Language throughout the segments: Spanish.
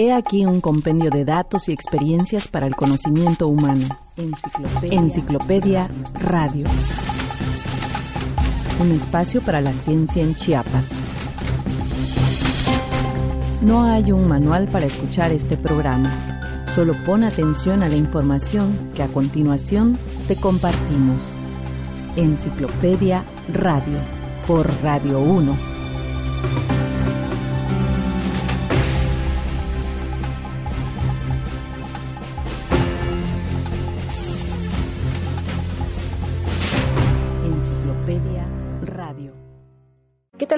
He aquí un compendio de datos y experiencias para el conocimiento humano. Enciclopedia, Enciclopedia Radio. Un espacio para la ciencia en Chiapas. No hay un manual para escuchar este programa. Solo pon atención a la información que a continuación te compartimos. Enciclopedia Radio por Radio 1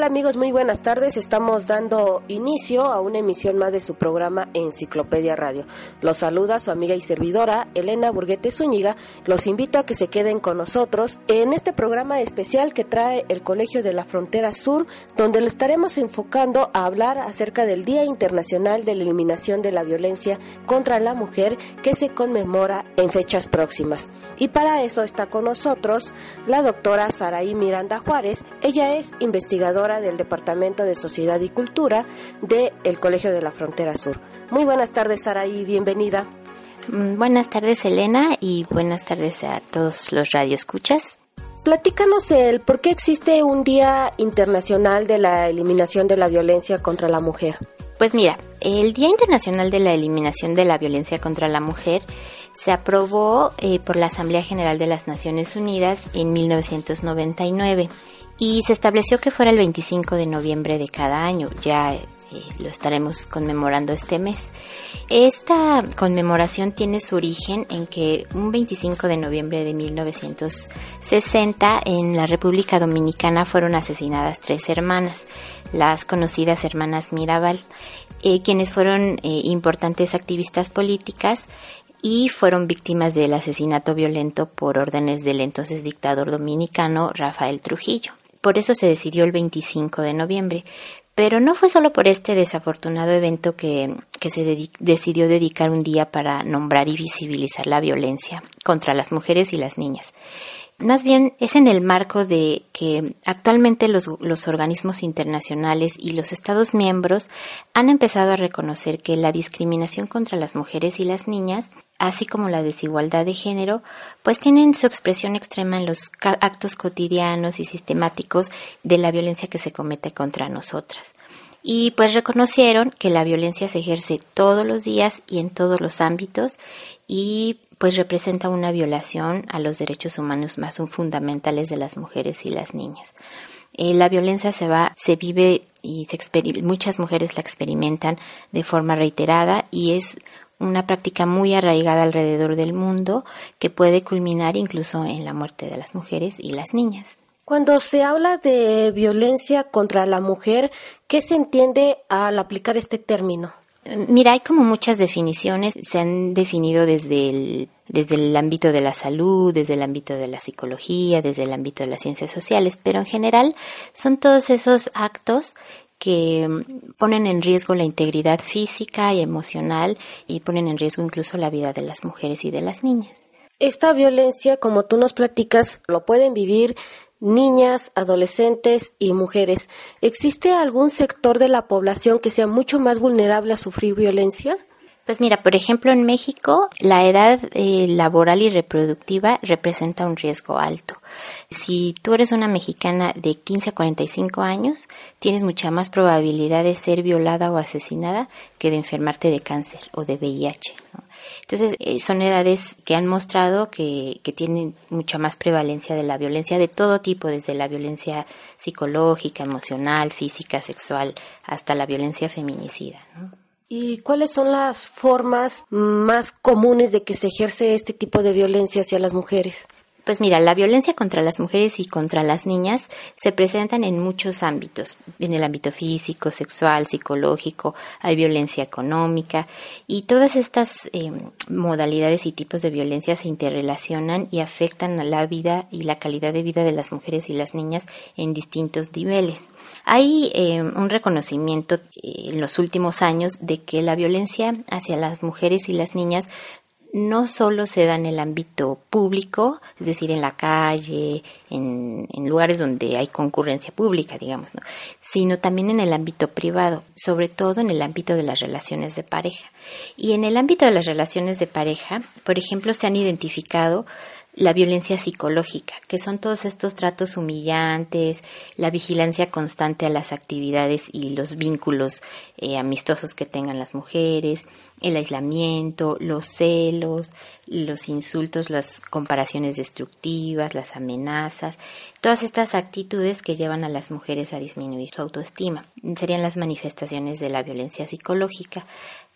tal amigos? Muy buenas tardes. Estamos dando inicio a una emisión más de su programa Enciclopedia Radio. Los saluda su amiga y servidora Elena Burguete Zúñiga. Los invito a que se queden con nosotros en este programa especial que trae el Colegio de la Frontera Sur, donde lo estaremos enfocando a hablar acerca del Día Internacional de la Eliminación de la Violencia contra la Mujer que se conmemora en fechas próximas. Y para eso está con nosotros la doctora Saraí Miranda Juárez. Ella es investigadora del Departamento de Sociedad y Cultura del Colegio de la Frontera Sur. Muy buenas tardes, Saraí, bienvenida. Mm, buenas tardes, Elena, y buenas tardes a todos los radioescuchas. Platícanos el por qué existe un Día Internacional de la Eliminación de la Violencia contra la Mujer. Pues mira, el Día Internacional de la Eliminación de la Violencia contra la Mujer se aprobó eh, por la Asamblea General de las Naciones Unidas en 1999 y se estableció que fuera el 25 de noviembre de cada año. Ya eh, lo estaremos conmemorando este mes. Esta conmemoración tiene su origen en que un 25 de noviembre de 1960 en la República Dominicana fueron asesinadas tres hermanas, las conocidas hermanas Mirabal, eh, quienes fueron eh, importantes activistas políticas y fueron víctimas del asesinato violento por órdenes del entonces dictador dominicano Rafael Trujillo. Por eso se decidió el 25 de noviembre. Pero no fue solo por este desafortunado evento que, se decidió dedicar un día para nombrar y visibilizar la violencia contra las mujeres y las niñas. Más bien es en el marco de que actualmente los, los, organismos internacionales y los Estados miembros han empezado a reconocer que la discriminación contra las mujeres y las niñas así como la desigualdad de género, pues tienen su expresión extrema en los actos cotidianos y sistemáticos de la violencia que se comete contra nosotras. Y pues reconocieron que la violencia se ejerce todos los días y en todos los ámbitos y pues representa una violación a los derechos humanos más fundamentales de las mujeres y las niñas. Eh, la violencia se va, se vive y se muchas mujeres la experimentan de forma reiterada y es una práctica muy arraigada alrededor del mundo que puede culminar incluso en la muerte de las mujeres y las niñas. Cuando se habla de violencia contra la mujer, ¿qué se entiende al aplicar este término? Mira, hay como muchas definiciones, se han definido desde el, desde el ámbito de la salud, desde el ámbito de la psicología, desde el ámbito de las ciencias sociales, pero en general son todos esos actos que mm, ponen en riesgo la integridad física y emocional y ponen en riesgo incluso la vida de las mujeres y de las niñas. Esta violencia, como tú nos platicas, lo pueden vivir niñas, adolescentes y mujeres. ¿Existe algún sector de la población que sea mucho más vulnerable a sufrir violencia? Pues mira, por ejemplo, en México la edad eh, laboral y reproductiva representa un riesgo alto. Si tú eres una mexicana de 15 a 45 años, tienes mucha más probabilidad de ser violada o asesinada que de enfermarte de cáncer o de VIH. Entonces, eh, son edades que han mostrado que, que, tienen mucha más prevalencia de la violencia de todo tipo, desde la violencia psicológica, emocional, física, sexual, hasta la violencia feminicida. ¿Y cuáles son las formas más comunes de que se ejerce este tipo de violencia hacia las mujeres? Pues mira, la violencia contra las mujeres y contra las niñas se presentan en muchos ámbitos, en el ámbito físico, sexual, psicológico, hay violencia económica y todas estas eh, modalidades y tipos de violencia se interrelacionan y afectan a la vida y la calidad de vida de las mujeres y las niñas en distintos niveles. Hay eh, un reconocimiento eh, en los últimos años de que la violencia hacia las mujeres y las niñas no solo se da en el ámbito público, es decir, en la calle, en, lugares donde hay concurrencia pública, digamos, ¿no? sino también en el ámbito privado, sobre todo en el ámbito de las relaciones de pareja. Y en el ámbito de las relaciones de pareja, por ejemplo, se han identificado la violencia psicológica, que son todos estos tratos humillantes, la vigilancia constante a las actividades y los vínculos eh, amistosos que tengan las mujeres, el aislamiento, los celos, los insultos, las comparaciones destructivas, las amenazas, todas estas actitudes que llevan a las mujeres a disminuir su autoestima. Serían las manifestaciones de la violencia psicológica.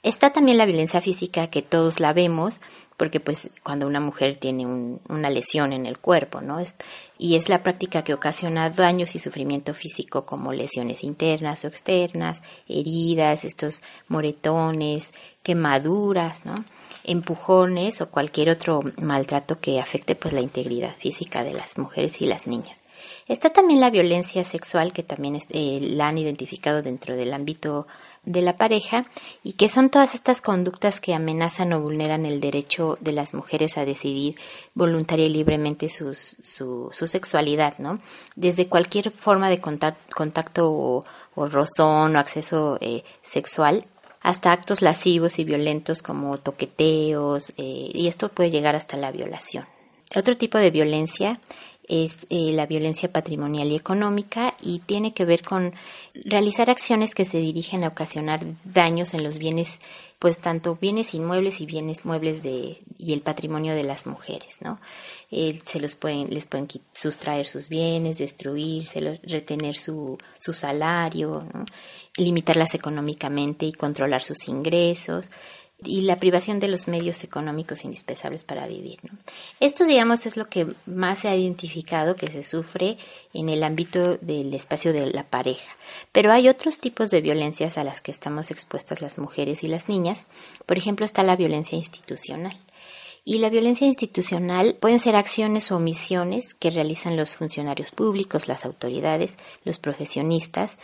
Está también la violencia física que todos la vemos, porque pues cuando una mujer tiene una lesión en el cuerpo, ¿no? Es, y es la práctica que ocasiona daños y sufrimiento físico como lesiones internas o externas, heridas, estos moretones, quemaduras, ¿no? empujones o cualquier otro maltrato que afecte pues la integridad física de las mujeres y las niñas. Está también la violencia sexual que también eh, la han identificado dentro del ámbito de la pareja y que son todas estas conductas que amenazan o vulneran el derecho de las mujeres a decidir voluntaria y libremente su, su, sexualidad, ¿no? Desde cualquier forma de contacto, o, rozón o acceso eh, sexual hasta actos lascivos y violentos como toqueteos eh, y esto puede llegar hasta la violación. Otro tipo de violencia es eh, la violencia patrimonial y económica y tiene que ver con realizar acciones que se dirigen a ocasionar daños en los bienes, pues tanto bienes inmuebles y bienes muebles de, y el patrimonio de las mujeres, ¿no? Se los pueden, les pueden sustraer sus bienes, destruírselos, retener su, su salario, limitarlas económicamente y controlar sus ingresos, y la privación de los medios económicos indispensables para vivir. Esto, digamos, es lo que más se ha identificado que se sufre en el ámbito del espacio de la pareja. Pero hay otros tipos de violencias a las que estamos expuestas las mujeres y las niñas. Por ejemplo, está la violencia institucional. Y la violencia institucional pueden ser acciones o omisiones que realizan los funcionarios públicos, las autoridades, los profesionistas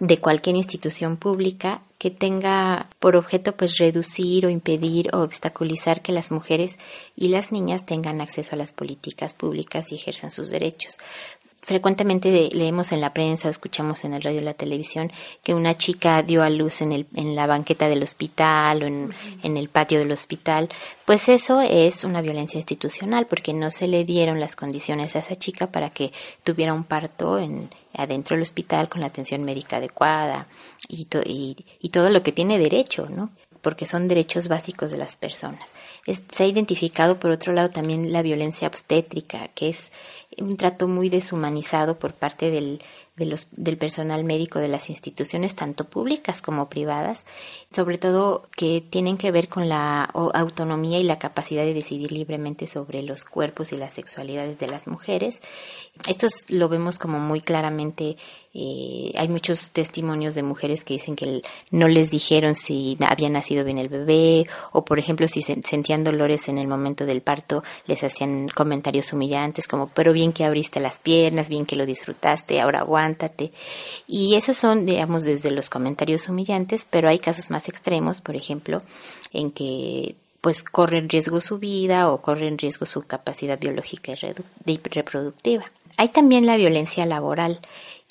de cualquier institución pública que tenga por objeto pues reducir o impedir o obstaculizar que las mujeres y las niñas tengan acceso a las políticas públicas y ejerzan sus derechos frecuentemente leemos en la prensa o escuchamos en el radio o la televisión que una chica dio a luz en, el, en la banqueta del hospital o en, en, el patio del hospital, pues eso es una violencia institucional porque no se le dieron las condiciones a esa chica para que tuviera un parto en, adentro del hospital con la atención médica adecuada y, y, y todo lo que tiene derecho, ¿no? porque son derechos básicos de las personas. se ha identificado, por otro lado, también la violencia obstétrica, que es un trato muy deshumanizado por parte del, de los, del personal médico de las instituciones, tanto públicas como privadas, sobre todo que tienen que ver con la autonomía y la capacidad de decidir libremente sobre los cuerpos y las sexualidades de las mujeres. Esto lo vemos como muy claramente eh, hay muchos testimonios de mujeres que dicen que no les dijeron si había nacido bien el bebé o, por ejemplo, si sentían dolores en el momento del parto, les hacían comentarios humillantes como, pero bien que abriste las piernas, bien que lo disfrutaste, ahora aguántate. Y esos son, digamos, desde los comentarios humillantes, pero hay casos más extremos, por ejemplo, en que pues corre en riesgo su vida o corre en riesgo su capacidad biológica y reproductiva. Hay también la violencia laboral.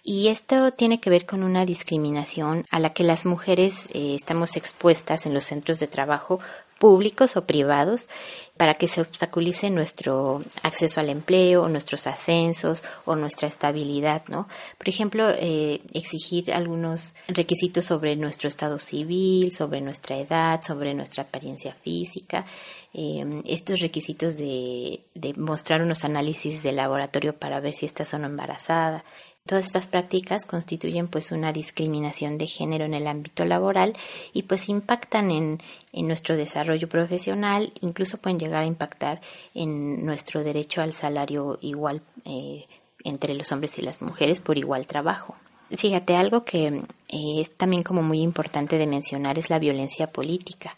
Y esto tiene que ver con una discriminación a la que las mujeres eh, estamos expuestas en los centros de trabajo públicos o privados para que se obstaculice nuestro acceso al empleo, nuestros ascensos o nuestra estabilidad, ¿no? Por ejemplo, eh, exigir algunos requisitos sobre nuestro estado civil, sobre nuestra edad, sobre nuestra apariencia física, eh, estos requisitos de, de mostrar unos análisis de laboratorio para ver si estás o no embarazada, Todas estas prácticas constituyen pues una discriminación de género en el ámbito laboral y pues impactan en, nuestro desarrollo profesional, incluso pueden llegar a impactar en nuestro derecho al salario igual eh, entre los hombres y las mujeres por igual trabajo. Fíjate, algo que eh, es también como muy importante de mencionar es la violencia política.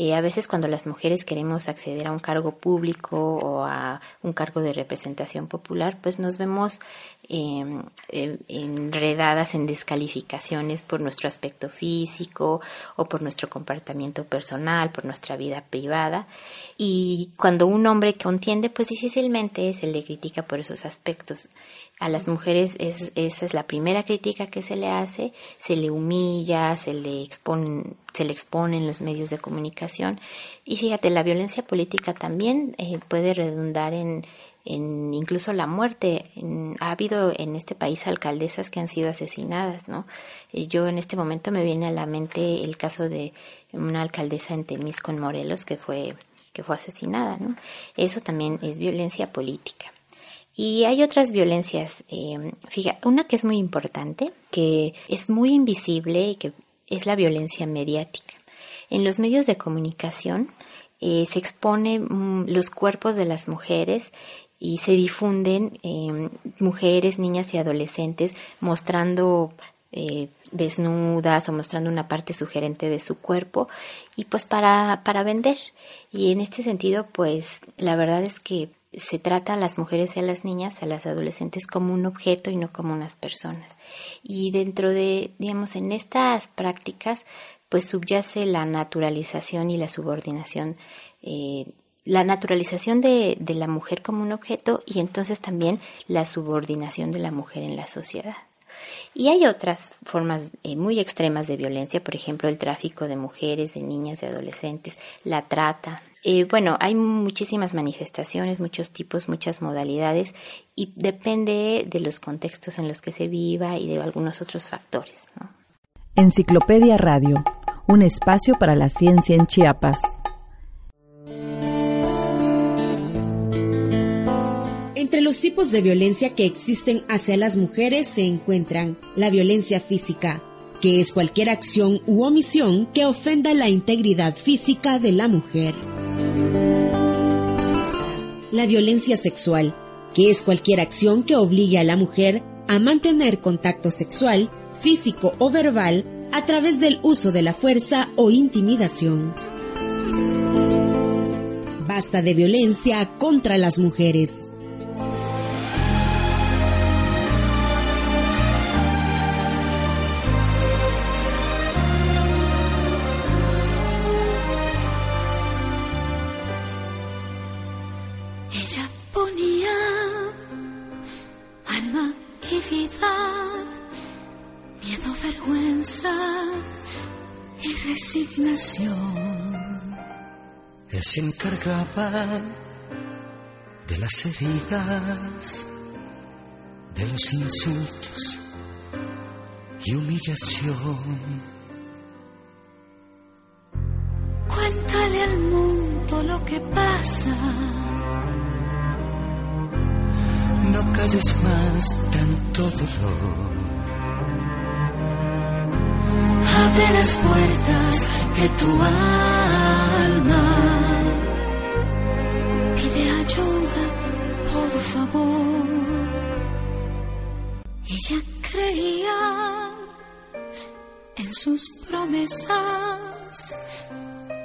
Eh, a veces cuando las mujeres queremos acceder a un cargo público o a un cargo de representación popular, pues nos vemos em, em, enredadas en descalificaciones por nuestro aspecto físico o por nuestro comportamiento personal, por nuestra vida privada. Y cuando un hombre contiende, pues difícilmente se le critica por esos aspectos. A las mujeres es, esa es la primera crítica que se le hace, se le humilla, se le expone, se le expone en los medios de comunicación. Y fíjate, la violencia política también eh, puede redundar en, en incluso la muerte. ha habido en este país alcaldesas que han sido asesinadas, ¿no? Y yo en este momento me viene a la mente el caso de una alcaldesa en Temisco, en Morelos, que fue que fue asesinada, ¿no? Eso también es violencia política. Y hay otras violencias, eh, fíjate, una que es muy importante, que es muy invisible y que es la violencia mediática. En los medios de comunicación eh, se exponen mm, los cuerpos de las mujeres y se difunden eh, mujeres, niñas y adolescentes mostrando desnudas o mostrando una parte sugerente de su cuerpo y pues para, para vender. Y en este sentido, pues la verdad es que se trata a las mujeres y a las niñas, a las adolescentes como un objeto y no como unas personas. Y dentro de, digamos, en estas prácticas, pues subyace la naturalización y la subordinación, eh, la naturalización de, la mujer como un objeto y entonces también la subordinación de la mujer en la sociedad. Y hay otras formas eh, muy extremas de violencia, por ejemplo, el tráfico de mujeres, de niñas, de adolescentes, la trata. Eh, bueno, hay muchísimas manifestaciones, muchos tipos, muchas modalidades y depende de los contextos en los que se viva y de algunos otros factores. Enciclopedia Radio, un espacio para la ciencia en Chiapas. Entre los tipos de violencia que existen hacia las mujeres se encuentran la violencia física, que es cualquier acción u omisión que ofenda la integridad física de la mujer. La violencia sexual, que es cualquier acción que obligue a la mujer a mantener contacto sexual, físico o verbal a través del uso de la fuerza o intimidación. Basta de violencia contra las mujeres. Él se encargaba de las heridas, de los insultos y humillación. Cuéntale al mundo lo que pasa. No calles más tanto dolor. Abre las puertas de tu alma. Pide ayuda, por favor. Ella creía en sus promesas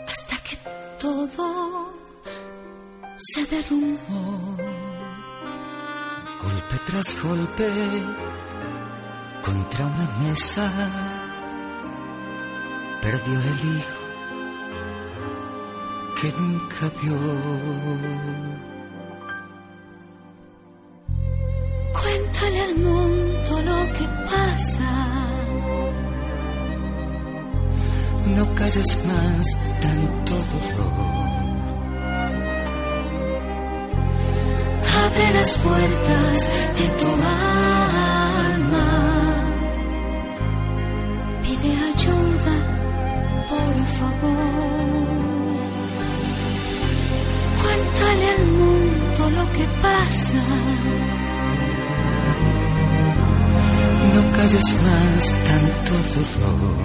hasta que todo se derrumbó. Golpe tras golpe contra una mesa perdió el hijo que nunca vio. Cuéntale al mundo lo que pasa. No calles más tanto dolor. Abre las puertas de tu alma. Pide ayuda por favor. Cuéntale al mundo lo que pasa. No calles más tanto dolor.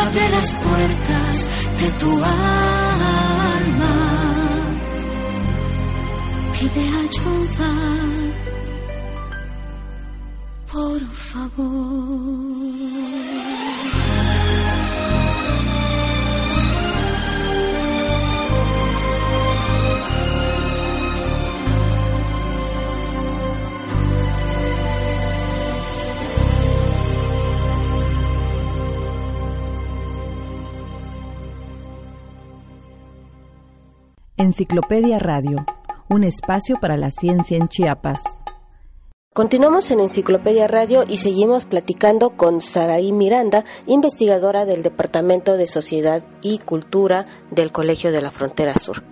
Abre las puertas de tu alma puede ayudar. Por favor. Enciclopedia Radio un espacio para la ciencia en Chiapas. Continuamos en Enciclopedia Radio y seguimos platicando con Saraí Miranda, investigadora del Departamento de Sociedad y Cultura del Colegio de la Frontera Sur.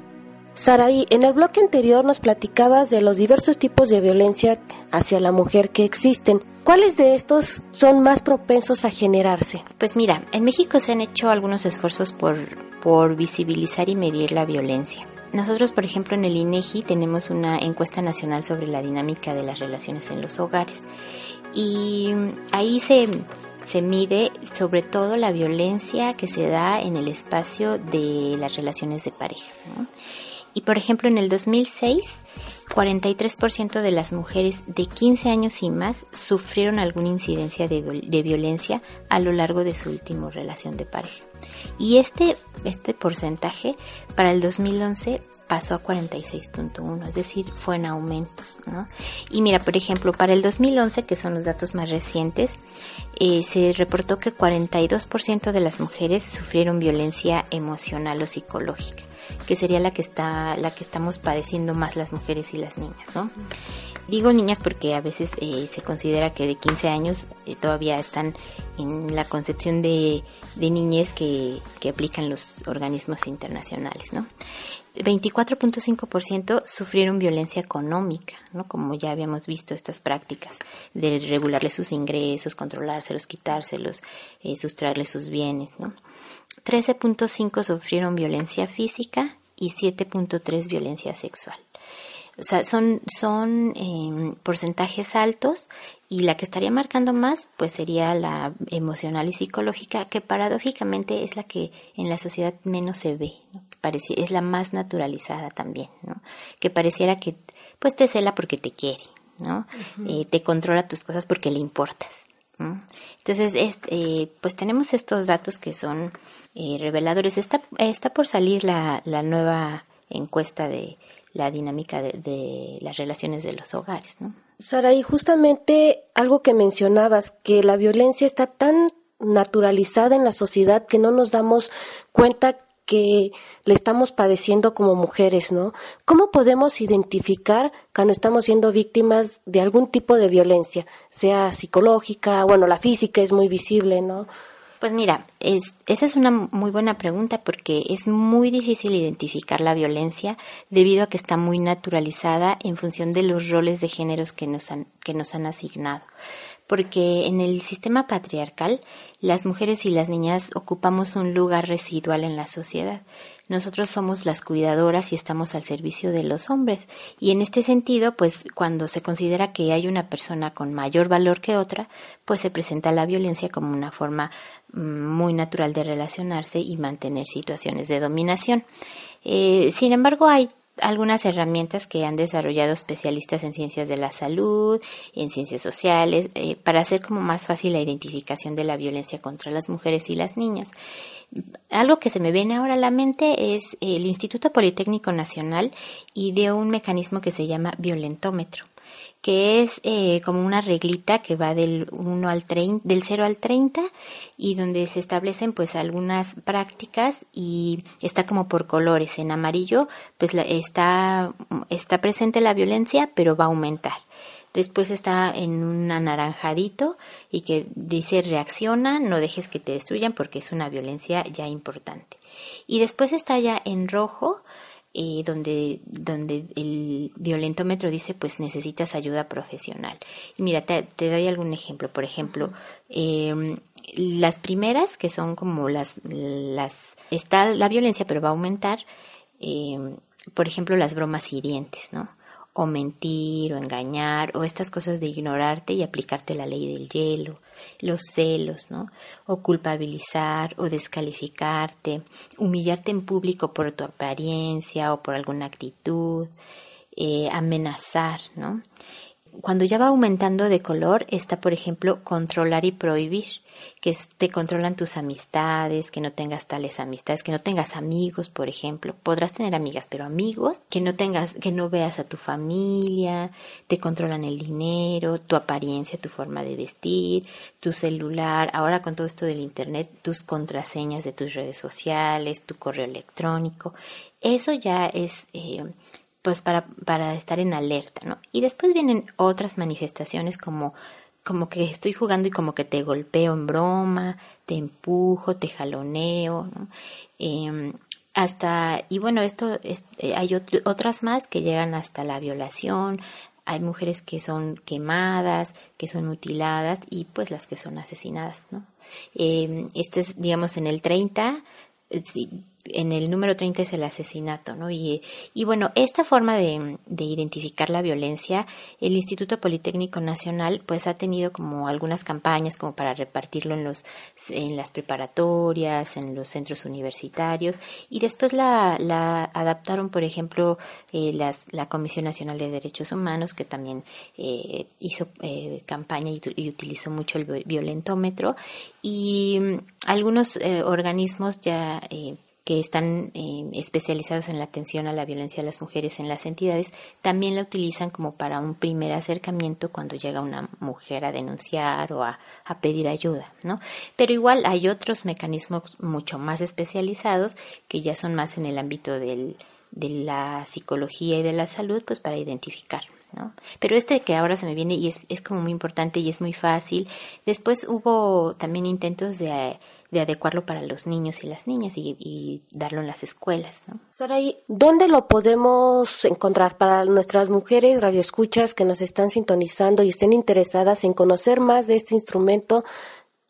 Saraí, en el bloque anterior nos platicabas de los diversos tipos de violencia hacia la mujer que existen. ¿Cuáles de estos son más propensos a generarse? Pues mira, en México se han hecho algunos esfuerzos por, por visibilizar y medir la violencia. Nosotros, por ejemplo, en el INEGI tenemos una encuesta nacional sobre la dinámica de las relaciones en los hogares y ahí se, se mide sobre todo la violencia que se da en el espacio de las relaciones de pareja. Y por ejemplo, en el 2006, 43% de las mujeres de 15 años y más sufrieron alguna incidencia de, de, violencia a lo largo de su última relación de pareja. Y este, este porcentaje para el 2011 pasó a 46.1, es decir, fue en aumento. ¿no? Y mira, por ejemplo, para el 2011, que son los datos más recientes, eh, se reportó que 42% de las mujeres sufrieron violencia emocional o psicológica, que sería la que está, la que estamos padeciendo más las mujeres y las niñas, ¿no? Digo niñas porque a veces eh, se considera que de 15 años eh, todavía están en la concepción de, de niñez que, aplican los organismos internacionales, ¿no? 24.5% sufrieron violencia económica, ¿no? Como ya habíamos visto estas prácticas de regularles sus ingresos, controlárselos, quitárselos, eh, sustraerles sus bienes, ¿no? 13.5 sufrieron violencia física y 7.3 violencia sexual. O sea, son, son eh, porcentajes altos y la que estaría marcando más, pues sería la emocional y psicológica, que paradójicamente es la que en la sociedad menos se ve, ¿no? que es la más naturalizada también, ¿no? que pareciera que pues te cela porque te quiere, ¿no? eh, te controla tus cosas porque le importas. ¿no? Entonces, este, pues tenemos estos datos que son eh, reveladores. Está, está por salir la, la nueva encuesta de la dinámica de, las relaciones de los hogares, ¿no? Sara, y justamente algo que mencionabas, que la violencia está tan naturalizada en la sociedad que no nos damos cuenta que le estamos padeciendo como mujeres, ¿no? ¿Cómo podemos identificar cuando estamos siendo víctimas de algún tipo de violencia, sea psicológica, bueno, la física es muy visible, ¿no? Pues mira, es, esa es una muy buena pregunta porque es muy difícil identificar la violencia debido a que está muy naturalizada en función de los roles de géneros que nos han, que nos han asignado. Porque en el sistema patriarcal, las mujeres y las niñas ocupamos un lugar residual en la sociedad. Nosotros somos las cuidadoras y estamos al servicio de los hombres. Y en este sentido, pues cuando se considera que hay una persona con mayor valor que otra, pues se presenta la violencia como una forma muy natural de relacionarse y mantener situaciones de dominación. Eh, sin embargo, hay algunas herramientas que han desarrollado especialistas en ciencias de la salud, en ciencias sociales, eh, para hacer como más fácil la identificación de la violencia contra las mujeres y las niñas. Algo que se me viene ahora a la mente es el Instituto Politécnico Nacional y de un mecanismo que se llama violentómetro que es eh, como una reglita que va del 1 al 30, del 0 al 30 y donde se establecen pues algunas prácticas y está como por colores. En amarillo pues está, está presente la violencia pero va a aumentar. Después está en un anaranjadito y que dice reacciona, no dejes que te destruyan porque es una violencia ya importante. Y después está ya en rojo eh, donde, donde el violentómetro dice pues necesitas ayuda profesional. Y mira, te, doy algún ejemplo. Por ejemplo, eh, las primeras, que son como las, las, está la violencia pero va a aumentar, eh, por ejemplo, las bromas hirientes, ¿no? O mentir, o engañar, o estas cosas de ignorarte y aplicarte la ley del hielo, los celos, ¿no? O culpabilizar o descalificarte, humillarte en público por tu apariencia o por alguna actitud, eh, amenazar, ¿no? Cuando ya va aumentando de color está, por ejemplo, controlar y prohibir que te controlan tus amistades, que no tengas tales amistades, que no tengas amigos, por ejemplo. Podrás tener amigas, pero amigos, que no tengas, que no veas a tu familia, te controlan el dinero, tu apariencia, tu forma de vestir, tu celular, ahora con todo esto del internet, tus contraseñas de tus redes sociales, tu correo electrónico. Eso ya es eh, pues para, para estar en alerta, ¿no? Y después vienen otras manifestaciones como como que estoy jugando y como que te golpeo en broma, te empujo, te jaloneo, ¿no? Em, hasta, y bueno, esto es, eh, hay otras más que llegan hasta la violación, hay mujeres que son quemadas, que son mutiladas y pues las que son asesinadas, ¿no? Eh, este es, digamos, en el 30, en el número 30 es el asesinato, ¿no? Y, y bueno, esta forma de, de, identificar la violencia, el Instituto Politécnico Nacional, pues ha tenido como algunas campañas como para repartirlo en los, en las preparatorias, en los centros universitarios, y después la, la adaptaron, por ejemplo, eh, las, la Comisión Nacional de Derechos Humanos, que también eh, hizo eh, campaña y, utilizó mucho el violentómetro, y mm, algunos eh, organismos ya eh, que están eh, especializados en la atención a la violencia de las mujeres en las entidades, también la utilizan como para un primer acercamiento cuando llega una mujer a denunciar o a, a pedir ayuda, ¿no? Pero igual hay otros mecanismos mucho más especializados que ya son más en el ámbito del, de la psicología y de la salud, pues para identificar. ¿No? Pero este que ahora se me viene y es, es como muy importante y es muy fácil. Después hubo también intentos de de adecuarlo para los niños y las niñas y, darlo en las escuelas. ¿no? Saray, ¿dónde lo podemos encontrar para nuestras mujeres radioescuchas que nos están sintonizando y estén interesadas en conocer más de este instrumento?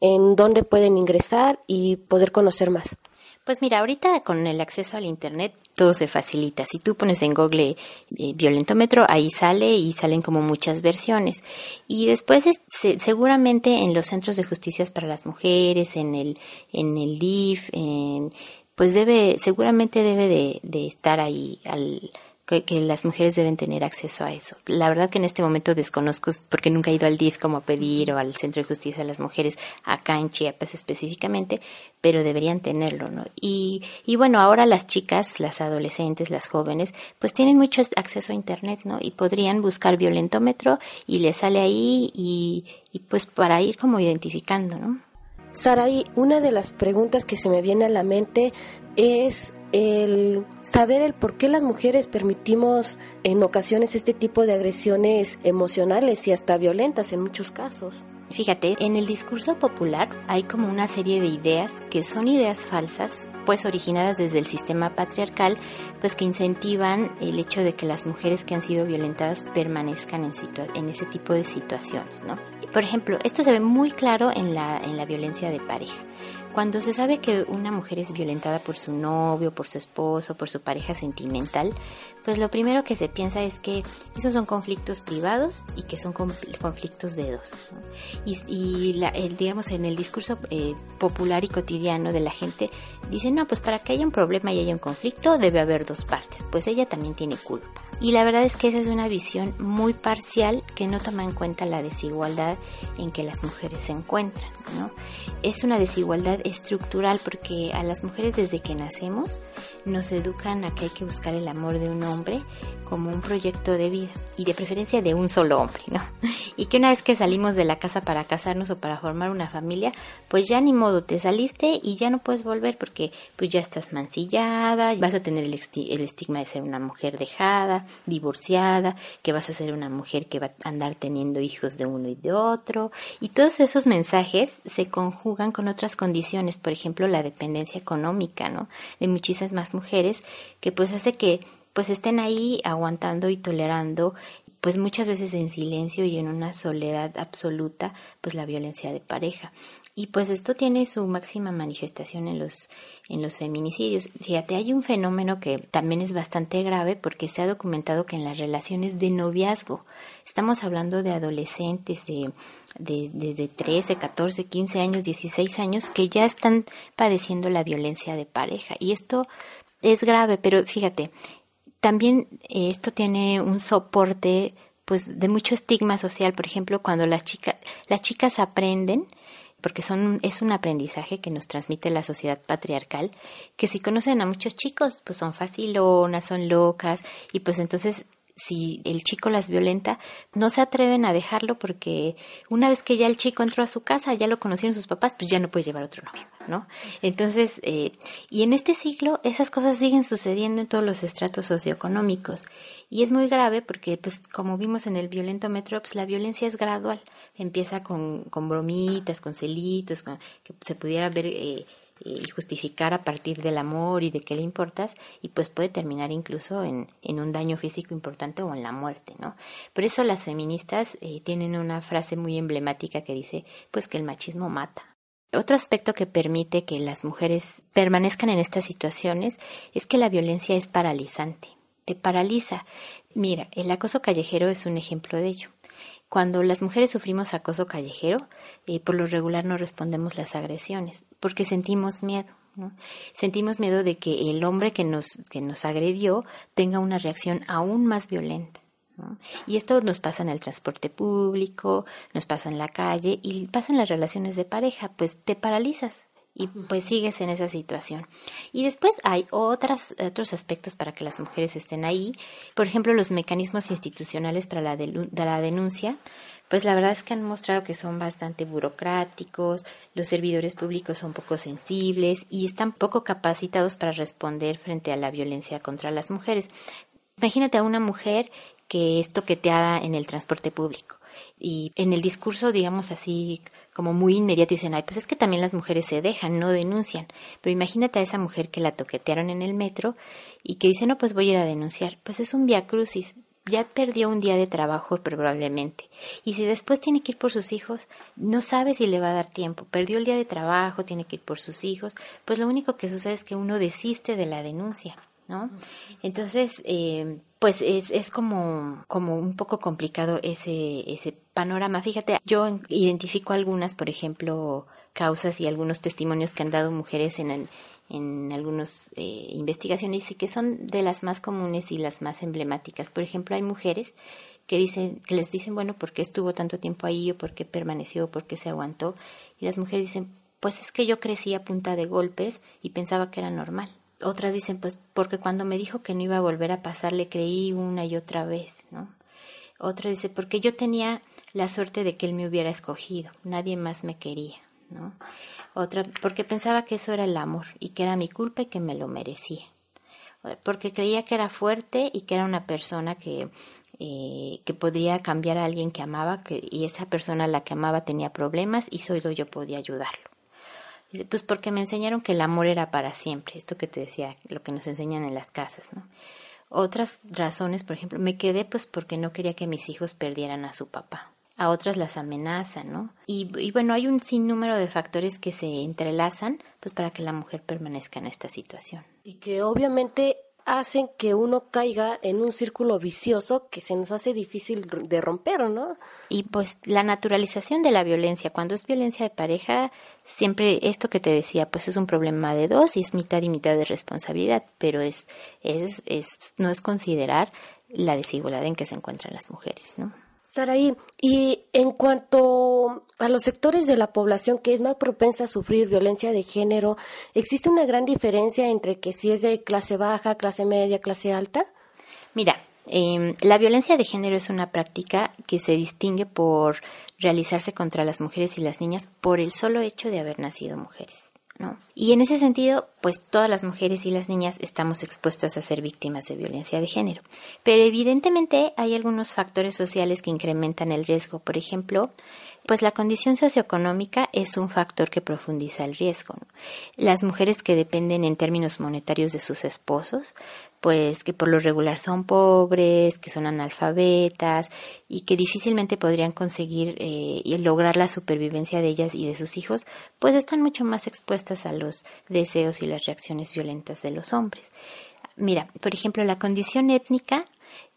¿En dónde pueden ingresar y poder conocer más? Pues mira, ahorita con el acceso al Internet todo se facilita. Si tú pones en Google eh, violentómetro, ahí sale y salen como muchas versiones. Y después es, se, seguramente en los centros de justicias para las mujeres, en el, en el DIF, en, pues debe, seguramente debe de, de estar ahí al, que, las mujeres deben tener acceso a eso. La verdad que en este momento desconozco porque nunca he ido al DIF como a pedir o al Centro de Justicia de las Mujeres acá en Chiapas específicamente, pero deberían tenerlo, ¿no? Y, bueno, ahora las chicas, las adolescentes, las jóvenes, pues tienen mucho acceso a Internet, ¿no? Y podrían buscar violentómetro y les sale ahí y, y pues para ir como identificando, ¿no? Saraí, una de las preguntas que se me viene a la mente es el saber el por qué las mujeres permitimos en ocasiones este tipo de agresiones emocionales y hasta violentas en muchos casos. Fíjate, en el discurso popular hay como una serie de ideas que son ideas falsas, pues originadas desde el sistema patriarcal, pues que incentivan el hecho de que las mujeres que han sido violentadas permanezcan en, en ese tipo de situaciones, ¿no? Por ejemplo, esto se ve muy claro en la, en la violencia de pareja. Cuando se sabe que una mujer es violentada por su novio, por su esposo, por su pareja sentimental, pues lo primero que se piensa es que esos son conflictos privados y que son conflictos de dos. Y, y la, el, digamos, en el discurso eh, popular y cotidiano de la gente, dicen, no, pues para que haya un problema y haya un conflicto debe haber dos partes, pues ella también tiene culpa. Y la verdad es que esa es una visión muy parcial que no toma en cuenta la desigualdad en que las mujeres se encuentran. ¿no? Es una desigualdad estructural porque a las mujeres desde que nacemos nos educan a que hay que buscar el amor de un hombre como un proyecto de vida y de preferencia de un solo hombre, ¿no? Y que una vez que salimos de la casa para casarnos o para formar una familia, pues ya ni modo, te saliste y ya no puedes volver porque pues ya estás mancillada, vas a tener el, el estigma de ser una mujer dejada, divorciada, que vas a ser una mujer que va a andar teniendo hijos de uno y de otro, y todos esos mensajes se conjugan con otras condiciones, por ejemplo, la dependencia económica, ¿no? De muchísimas más mujeres que pues hace que pues estén ahí aguantando y tolerando pues muchas veces en silencio y en una soledad absoluta, pues la violencia de pareja. Y pues esto tiene su máxima manifestación en los, en los feminicidios. Fíjate, hay un fenómeno que también es bastante grave porque se ha documentado que en las relaciones de noviazgo, estamos hablando de adolescentes de, de, desde 13, 14, 15 años, 16 años, que ya están padeciendo la violencia de pareja. Y esto es grave, pero fíjate, también esto tiene un soporte pues de mucho estigma social, por ejemplo, cuando las chicas las chicas aprenden porque son es un aprendizaje que nos transmite la sociedad patriarcal, que si conocen a muchos chicos, pues son facilonas, son locas y pues entonces si el chico las violenta, no se atreven a dejarlo porque una vez que ya el chico entró a su casa, ya lo conocieron sus papás, pues ya no puede llevar otro novio, ¿no? Entonces, eh, y en este siglo esas cosas siguen sucediendo en todos los estratos socioeconómicos. Y es muy grave porque, pues, como vimos en el violento metro, pues la violencia es gradual. Empieza con, con bromitas, con celitos, que se pudiera ver... Eh, y justificar a partir del amor y de qué le importas y pues puede terminar incluso en, en un daño físico importante o en la muerte, ¿no? Por eso las feministas eh, tienen una frase muy emblemática que dice pues que el machismo mata. Otro aspecto que permite que las mujeres permanezcan en estas situaciones es que la violencia es paralizante, te paraliza. Mira, el acoso callejero es un ejemplo de ello. Cuando las mujeres sufrimos acoso callejero, eh, por lo regular no respondemos las agresiones, porque sentimos miedo. Sentimos miedo de que el hombre que nos, que nos agredió tenga una reacción aún más violenta. Y esto nos pasa en el transporte público, nos pasa en la calle y pasa en las relaciones de pareja, pues te paralizas, y pues sigues en esa situación. Y después hay otras, otros aspectos para que las mujeres estén ahí, por ejemplo, los mecanismos institucionales para la, de, la denuncia, pues la verdad es que han mostrado que son bastante burocráticos, los servidores públicos son poco sensibles y están poco capacitados para responder frente a la violencia contra las mujeres. Imagínate a una mujer que es toqueteada en el transporte público y en el discurso, digamos así, como muy inmediato, dicen, ay, pues es que también las mujeres se dejan, no denuncian. Pero imagínate a esa mujer que la toquetearon en el metro y que dice, no, pues voy a ir a denunciar. Pues es un via crucis, ya perdió un día de trabajo probablemente. Y si después tiene que ir por sus hijos, no sabe si le va a dar tiempo. Perdió el día de trabajo, tiene que ir por sus hijos. Pues lo único que sucede es que uno desiste de la denuncia. ¿No? Entonces, eh, pues es, es como, como un poco complicado ese, ese panorama. Fíjate, yo identifico algunas, por ejemplo, causas y algunos testimonios que han dado mujeres en, en algunas eh, investigaciones y que son de las más comunes y las más emblemáticas. Por ejemplo, hay mujeres que dicen, que les dicen, bueno, ¿por qué estuvo tanto tiempo ahí o por qué permaneció o por qué se aguantó? Y las mujeres dicen, pues es que yo crecí a punta de golpes y pensaba que era normal otras dicen, pues porque cuando me dijo que no iba a volver a pasar, le creí una y otra vez, ¿no? Otra dice, porque yo tenía la suerte de que él me hubiera escogido, nadie más me quería, ¿no? Otra, porque pensaba que eso era el amor y que era mi culpa y que me lo merecía. Porque creía que era fuerte y que era una persona que, eh, que podría cambiar a alguien que amaba que, y esa persona a la que amaba tenía problemas y solo yo podía ayudarlo pues porque me enseñaron que el amor era para siempre, esto que te decía, lo que nos enseñan en las casas, ¿no? Otras razones, por ejemplo, me quedé pues porque no quería que mis hijos perdieran a su papá. A otras las amenazan, ¿no? Y, y bueno, hay un sinnúmero de factores que se entrelazan pues para que la mujer permanezca en esta situación. Y que obviamente hacen que uno caiga en un círculo vicioso que se nos hace difícil de romper, ¿no? Y pues la naturalización de la violencia, cuando es violencia de pareja, siempre esto que te decía, pues es un problema de dos y es mitad y mitad de responsabilidad, pero es, es, es no es considerar la desigualdad en que se encuentran las mujeres, ¿no? Saraí, y en cuanto a los sectores de la población que es más propensa a sufrir violencia de género, ¿existe una gran diferencia entre que si es de clase baja, clase media, clase alta? Mira, em, la violencia de género es una práctica que se distingue por realizarse contra las mujeres y las niñas por el solo hecho de haber nacido mujeres. Y en ese sentido, pues todas las mujeres y las niñas estamos expuestas a ser víctimas de violencia de género. Pero evidentemente hay algunos factores sociales que incrementan el riesgo. Por ejemplo, pues la condición socioeconómica es un factor que profundiza el riesgo. Las mujeres que dependen en términos monetarios de sus esposos, pues que por lo regular son pobres, que son analfabetas y que difícilmente podrían conseguir eh, y lograr la supervivencia de ellas y de sus hijos, pues están mucho más expuestas a los deseos y las reacciones violentas de los hombres. Mira, por ejemplo, la condición étnica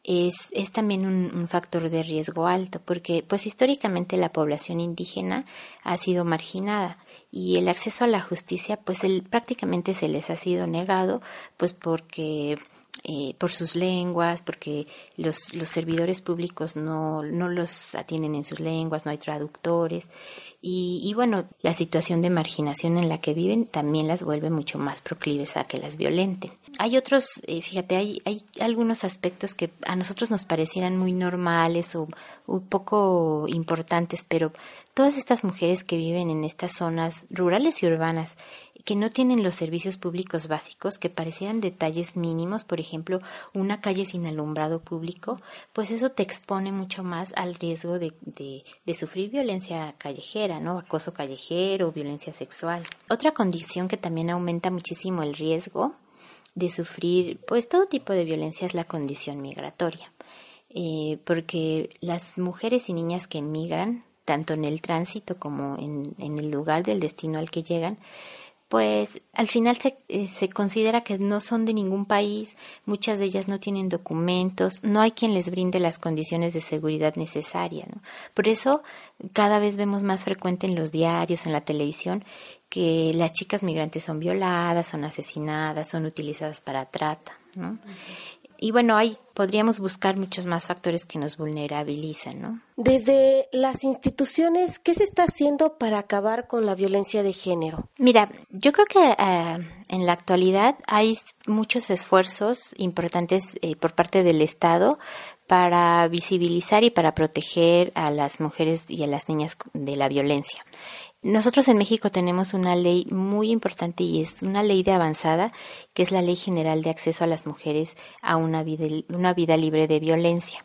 es, es también un, factor de riesgo alto, porque pues históricamente la población indígena ha sido marginada y el acceso a la justicia pues prácticamente se les ha sido negado, pues porque eh, por sus lenguas, porque los, los servidores públicos no, no los atienden en sus lenguas, no hay traductores. Y, y, bueno, la situación de marginación en la que viven también las vuelve mucho más proclives a que las violenten. Hay otros, eh, fíjate, hay, hay algunos aspectos que a nosotros nos parecieran muy normales o un poco importantes, pero todas estas mujeres que viven en estas zonas rurales y urbanas que no tienen los servicios públicos básicos, que parecieran detalles mínimos, por ejemplo, una calle sin alumbrado público, pues eso te expone mucho más al riesgo de, sufrir violencia callejera, ¿no? Acoso callejero, violencia sexual. Otra condición que también aumenta muchísimo el riesgo de sufrir, pues todo tipo de violencia es la condición migratoria. Eh, porque las mujeres y niñas que emigran, tanto en el tránsito como en el lugar del destino al que llegan, pues al final se, eh, se, considera que no son de ningún país, muchas de ellas no tienen documentos, no hay quien les brinde las condiciones de seguridad necesarias. ¿no? Por eso cada vez vemos más frecuente en los diarios, en la televisión, que las chicas migrantes son violadas, son asesinadas, son utilizadas para trata. ¿no? Y bueno, ahí podríamos buscar muchos más factores que nos vulnerabilizan, ¿no? Desde las instituciones, ¿qué se está haciendo para acabar con la violencia de género? Mira, yo creo que eh, en la actualidad hay muchos esfuerzos importantes eh, por parte del Estado para visibilizar y para proteger a las mujeres y a las niñas de la violencia. Nosotros en México tenemos una ley muy importante y es una ley de avanzada, que es la Ley General de Acceso a las Mujeres a una vida, una vida libre de violencia.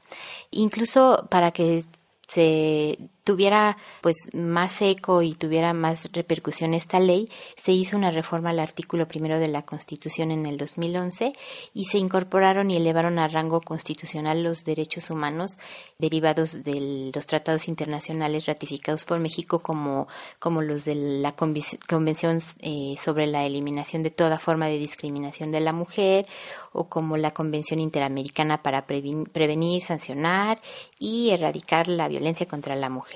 Incluso para que se tuviera pues más eco y tuviera más repercusión esta ley, se hizo una reforma al artículo primero de la Constitución en el 2011 y se incorporaron y elevaron a rango constitucional los derechos humanos derivados de los tratados internacionales ratificados por México como, como los de la Convención eh, sobre la eliminación de toda forma de discriminación de la mujer o como la Convención Interamericana para prevenir, sancionar y erradicar la violencia contra la mujer.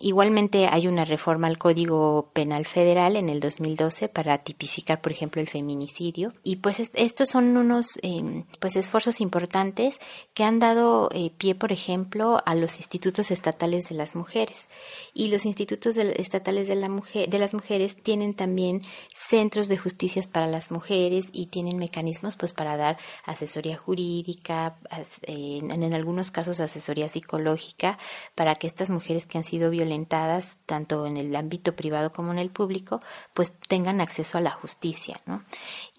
Igualmente hay una reforma al Código Penal Federal en el 2012 para tipificar, por ejemplo, el feminicidio. Y pues estos son unos em, pues esfuerzos importantes que han dado eh, pie, por ejemplo, a los institutos estatales de las mujeres. Y los institutos estatales de, la mujer, de las mujeres tienen también centros de justicias para las mujeres y tienen mecanismos pues para dar asesoría jurídica, en algunos casos asesoría psicológica, para que estas mujeres que han sido violentadas, tanto en el ámbito privado como en el público, pues tengan acceso a la justicia, ¿no?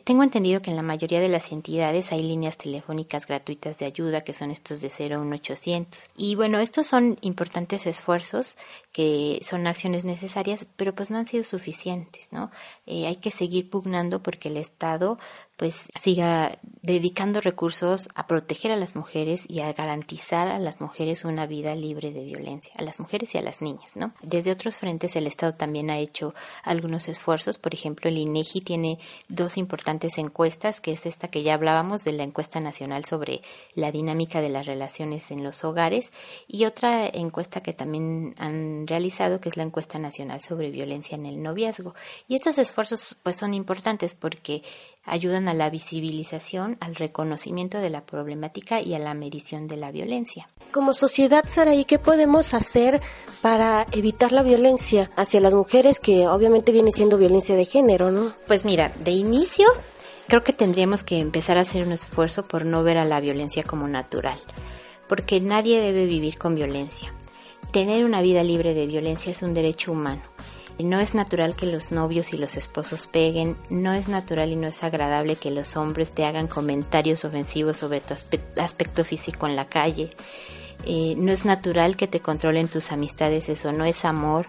Tengo entendido que en la mayoría de las entidades hay líneas telefónicas gratuitas de ayuda, que son estos de 01800. Y bueno, estos son importantes esfuerzos, que son acciones necesarias, pero pues no han sido suficientes, ¿no? Eh, hay que seguir pugnando porque el Estado pues siga dedicando recursos a proteger a las mujeres y a garantizar a las mujeres una vida libre de violencia, a las mujeres y a las niñas, ¿no? Desde otros frentes el Estado también ha hecho algunos esfuerzos, por ejemplo, el INEGI tiene dos importantes encuestas, que es esta que ya hablábamos de la encuesta nacional sobre la dinámica de las relaciones en los hogares y otra encuesta que también han realizado que es la encuesta nacional sobre violencia en el noviazgo. Y estos esfuerzos pues son importantes porque ayudan a la visibilización, al reconocimiento de la problemática y a la medición de la violencia. Como sociedad, Saraí, ¿qué podemos hacer para evitar la violencia hacia las mujeres, que obviamente viene siendo violencia de género, ¿no? Pues mira, de inicio creo que tendríamos que empezar a hacer un esfuerzo por no ver a la violencia como natural, porque nadie debe vivir con violencia. Tener una vida libre de violencia es un derecho humano no es natural que los novios y los esposos peguen, no es natural y no es agradable que los hombres te hagan comentarios ofensivos sobre tu aspecto físico en la calle. Eh, no es natural que te controlen tus amistades, eso no es amor.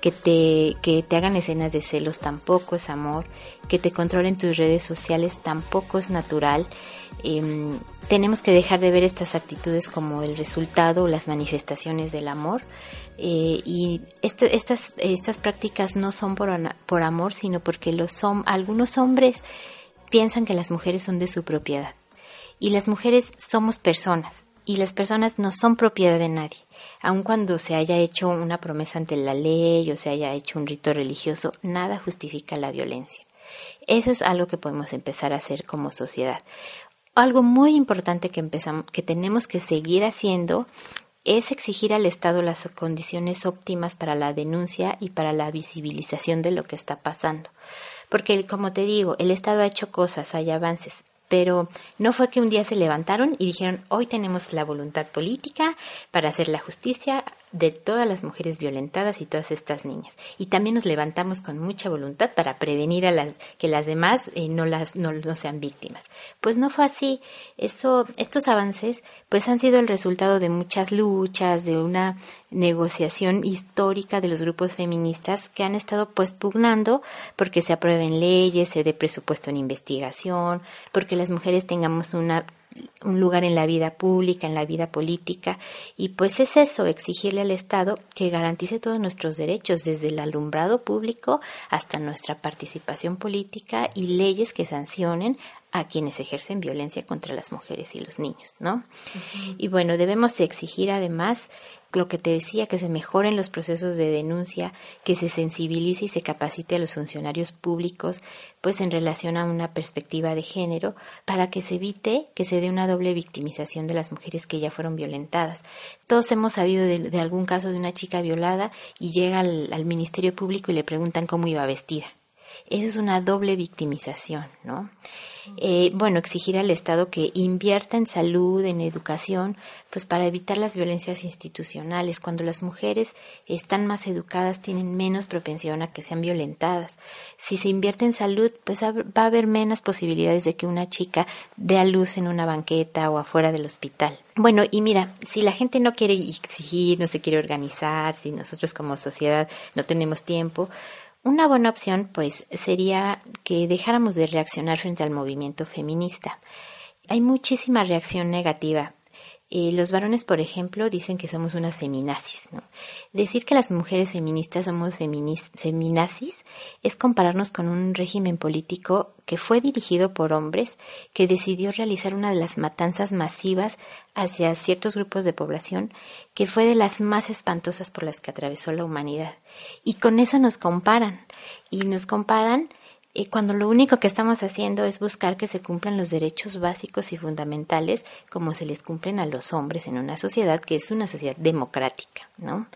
Que te, que te hagan escenas de celos tampoco es amor. Que te controlen tus redes sociales tampoco es natural. Em, tenemos que dejar de ver estas actitudes como el resultado o las manifestaciones del amor. Eh, y este, estas, estas prácticas no son por, por amor, sino porque los algunos hombres piensan que las mujeres son de su propiedad. Y las mujeres somos personas, y las personas no son propiedad de nadie. Aun cuando se haya hecho una promesa ante la ley o se haya hecho un rito religioso, nada justifica la violencia. Eso es algo que podemos empezar a hacer como sociedad. algo muy importante que empezamos, que tenemos que seguir haciendo es exigir al Estado las condiciones óptimas para la denuncia y para la visibilización de lo que está pasando. Porque, como te digo, el Estado ha hecho cosas, hay avances, pero no fue que un día se levantaron y dijeron, hoy tenemos la voluntad política para hacer la justicia de todas las mujeres violentadas y todas estas niñas. Y también nos levantamos con mucha voluntad para prevenir a las que las demás eh, no las no, no, sean víctimas. Pues no fue así. Eso, estos avances pues han sido el resultado de muchas luchas, de una negociación histórica de los grupos feministas que han estado pues pugnando porque se aprueben leyes, se dé presupuesto en investigación, porque las mujeres tengamos una un lugar en la vida pública, en la vida política, y pues es eso, exigirle al Estado que garantice todos nuestros derechos, desde el alumbrado público hasta nuestra participación política y leyes que sancionen a quienes ejercen violencia contra las mujeres y los niños, ¿no? Y bueno, debemos exigir además lo que te decía, que se mejoren los procesos de denuncia, que se sensibilice y se capacite a los funcionarios públicos, pues en relación a una perspectiva de género, para que se evite que se dé una doble victimización de las mujeres que ya fueron violentadas. Todos hemos sabido de, algún caso de una chica violada y llega al, al Ministerio Público y le preguntan cómo iba vestida. Esa es una doble victimización, ¿no? Eh, bueno, exigir al Estado que invierta en salud, en educación, pues para evitar las violencias institucionales. Cuando las mujeres están más educadas, tienen menos propensión a que sean violentadas. Si se invierte en salud, pues va a haber menos posibilidades de que una chica dé a luz en una banqueta o afuera del hospital. Bueno, y mira, si la gente no quiere exigir, no se quiere organizar, si nosotros como sociedad no tenemos tiempo, una buena opción, pues, sería que dejáramos de reaccionar frente al movimiento feminista. Hay muchísima reacción negativa eh, los varones, por ejemplo, dicen que somos unas feminazis. ¿no? Decir que las mujeres feministas somos feminazis es compararnos con un régimen político que fue dirigido por hombres que decidió realizar una de las matanzas masivas hacia ciertos grupos de población que fue de las más espantosas por las que atravesó la humanidad. Y con eso nos comparan. Y nos comparan y cuando lo único que estamos haciendo es buscar que se cumplan los derechos básicos y fundamentales como se les cumplen a los hombres en una sociedad que es una sociedad democrática, ¿no?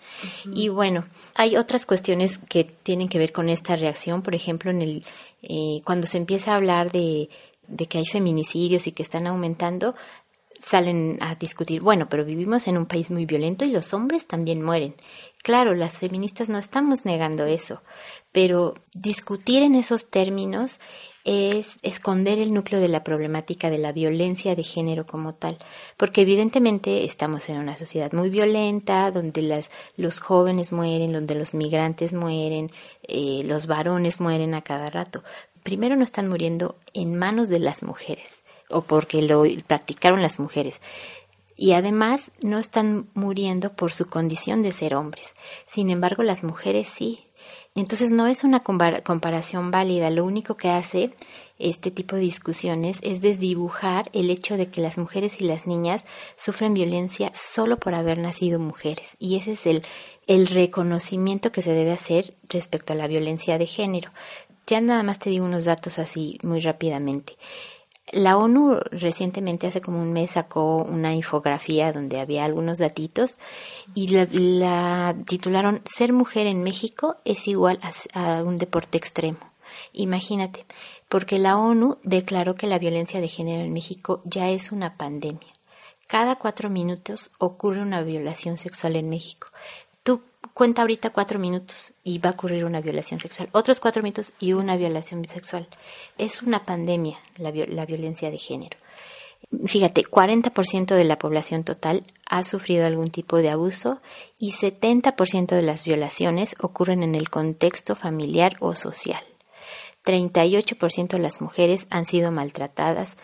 Y bueno, hay otras cuestiones que tienen que ver con esta reacción, por ejemplo, en el eh, cuando se empieza a hablar de de que hay feminicidios y que están aumentando, salen a discutir, bueno, pero vivimos en un país muy violento y los hombres también mueren. Claro, las feministas no estamos negando eso, pero discutir en esos términos es esconder el núcleo de la problemática de la violencia de género como tal, porque evidentemente estamos en una sociedad muy violenta, donde las, los jóvenes mueren, donde los migrantes mueren, eh, los varones mueren a cada rato. Primero no están muriendo en manos de las mujeres, o porque lo practicaron las mujeres. Y además no están muriendo por su condición de ser hombres. Sin embargo, las mujeres sí. Entonces no es una comparación válida. Lo único que hace este tipo de discusiones es desdibujar el hecho de que las mujeres y las niñas sufren violencia solo por haber nacido mujeres. Y ese es el, el reconocimiento que se debe hacer respecto a la violencia de género. Ya nada más te digo unos datos así muy rápidamente. La ONU recientemente, hace como un mes, sacó una infografía donde había algunos datitos y la, titularon Ser mujer en México es igual a, a un deporte extremo. Imagínate, porque la ONU declaró que la violencia de género en México ya es una pandemia. Cada cuatro minutos ocurre una violación sexual en México. Tú cuenta ahorita cuatro minutos y va a ocurrir una violación sexual. Otros cuatro minutos y una violación sexual. Es una pandemia la, la violencia de género. Fíjate, 40% de la población total ha sufrido algún tipo de abuso y 70% de las violaciones ocurren en el contexto familiar o social. 38% de las mujeres han sido maltratadas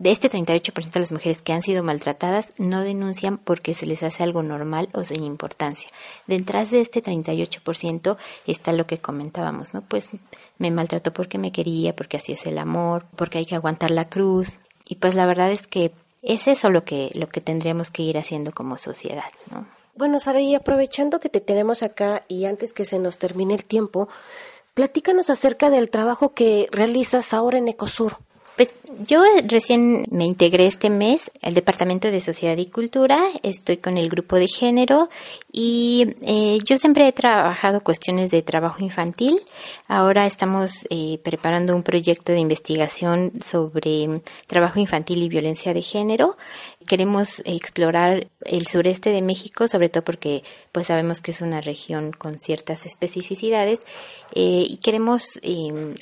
de este 38% de las mujeres que han sido maltratadas no denuncian porque se les hace algo normal o sin importancia. Detrás de este 38% está lo que comentábamos, ¿no? Pues me maltrató porque me quería, porque así es el amor, porque hay que aguantar la cruz. Y pues la verdad es que es eso lo que, lo que tendríamos que ir haciendo como sociedad, ¿no? Bueno, Sara, y aprovechando que te tenemos acá y antes que se nos termine el tiempo, platícanos acerca del trabajo que realizas ahora en Ecosur. Pues yo recién me integré este mes al Departamento de Sociedad y Cultura, estoy con el grupo de género y eh, yo siempre he trabajado cuestiones de trabajo infantil. Ahora estamos eh, preparando un proyecto de investigación sobre trabajo infantil y violencia de género. Queremos explorar el sureste de México, sobre todo porque pues sabemos que es una región con ciertas especificidades eh, y queremos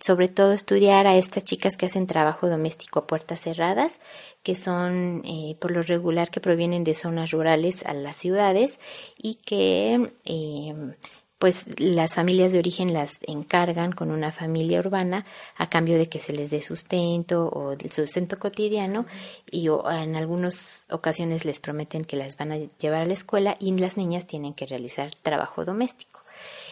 sobre todo estudiar a estas chicas que hacen trabajo doméstico a puertas cerradas, que son por lo regular que provienen de zonas rurales a las ciudades y que eh, pues las familias de origen las encargan con una familia urbana a cambio de que se les dé sustento o del sustento cotidiano y en algunas ocasiones les prometen que las van a llevar a la escuela y las niñas tienen que realizar trabajo doméstico.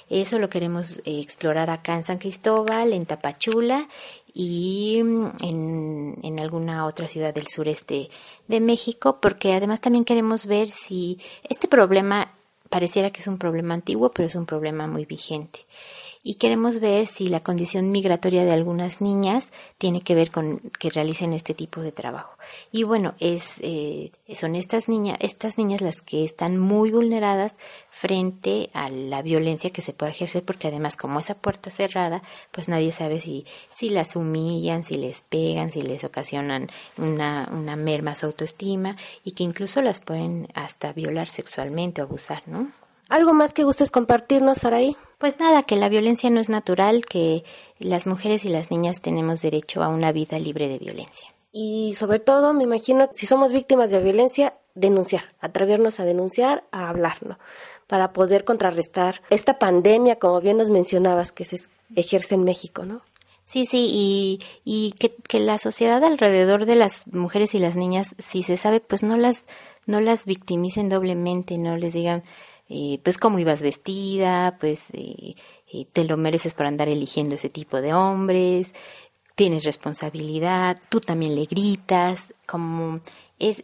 Eso lo queremos eh, explorar acá en San Cristóbal, en Tapachula y mm, en, en, alguna otra ciudad del sureste de México, porque además también queremos ver si este problema pareciera que es un problema antiguo, pero es un problema muy vigente y queremos ver si la condición migratoria de algunas niñas tiene que ver con que realicen este tipo de trabajo. Y bueno, es, eh, son estas niñas, estas niñas las que están muy vulneradas frente a la violencia que se puede ejercer, porque además como esa puerta cerrada, pues nadie sabe si, si las humillan, si les pegan, si les ocasionan una, una merma su autoestima y que incluso las pueden hasta violar sexualmente o abusar, ¿no? ¿Algo más que gustes compartirnos, Saraí? Pues nada, que la violencia no es natural, que las mujeres y las niñas tenemos derecho a una vida libre de violencia. Y sobre todo, me imagino, si somos víctimas de violencia, denunciar, atrevernos a denunciar, a hablar, ¿no? Para poder contrarrestar esta pandemia, como bien nos mencionabas, que se ejerce en México, ¿no? Sí, sí, y, y que, que, la sociedad alrededor de las mujeres y las niñas, si se sabe, pues no las, no las victimicen doblemente, no les digan, eh, pues cómo ibas vestida, pues eh, eh, te lo mereces por andar eligiendo ese tipo de hombres, tienes responsabilidad, tú también le gritas, como es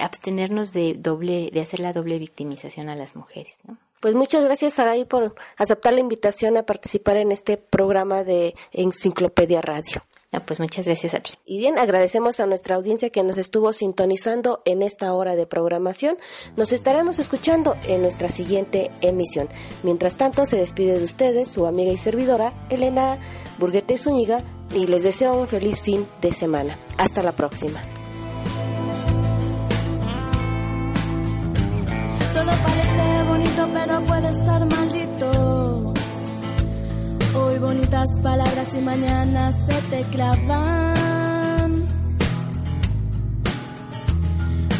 abstenernos de doble, de hacer la doble victimización a las mujeres, ¿no? Pues muchas gracias, Saraí, por aceptar la invitación a participar en este programa de Enciclopedia Radio pues muchas gracias a ti. Y bien, agradecemos a nuestra audiencia que nos estuvo sintonizando en esta hora de programación. Nos estaremos escuchando en nuestra siguiente emisión. Mientras tanto, se despide de ustedes su amiga y servidora, Elena Burguete Zúñiga, y les deseo un feliz fin de semana. Hasta la próxima. Todo parece bonito, pero puede estar maldito. Hoy bonitas palabras y mañana se te clavan.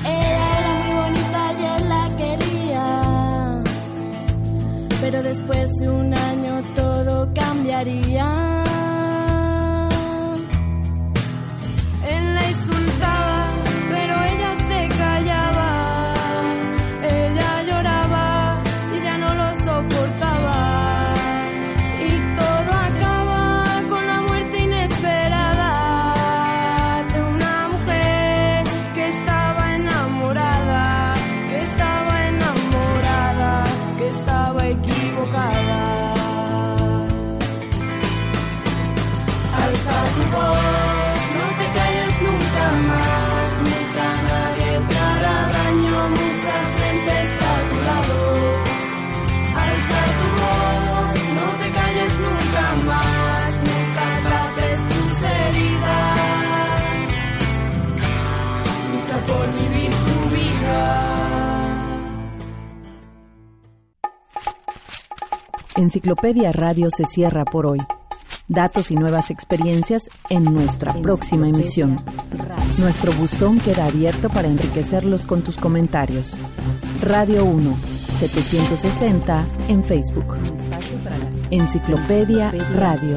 Ella era muy bonita y él la quería. Pero después de un año todo cambiaría. Enciclopedia Radio se cierra por hoy. Datos y nuevas experiencias en nuestra próxima emisión. Nuestro buzón queda abierto para enriquecerlos con tus comentarios. Radio 1, 760 en Facebook. Enciclopedia Radio.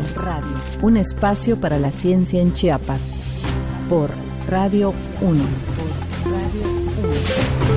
Un espacio para la ciencia en Chiapas. Por Radio 1. Radio 1.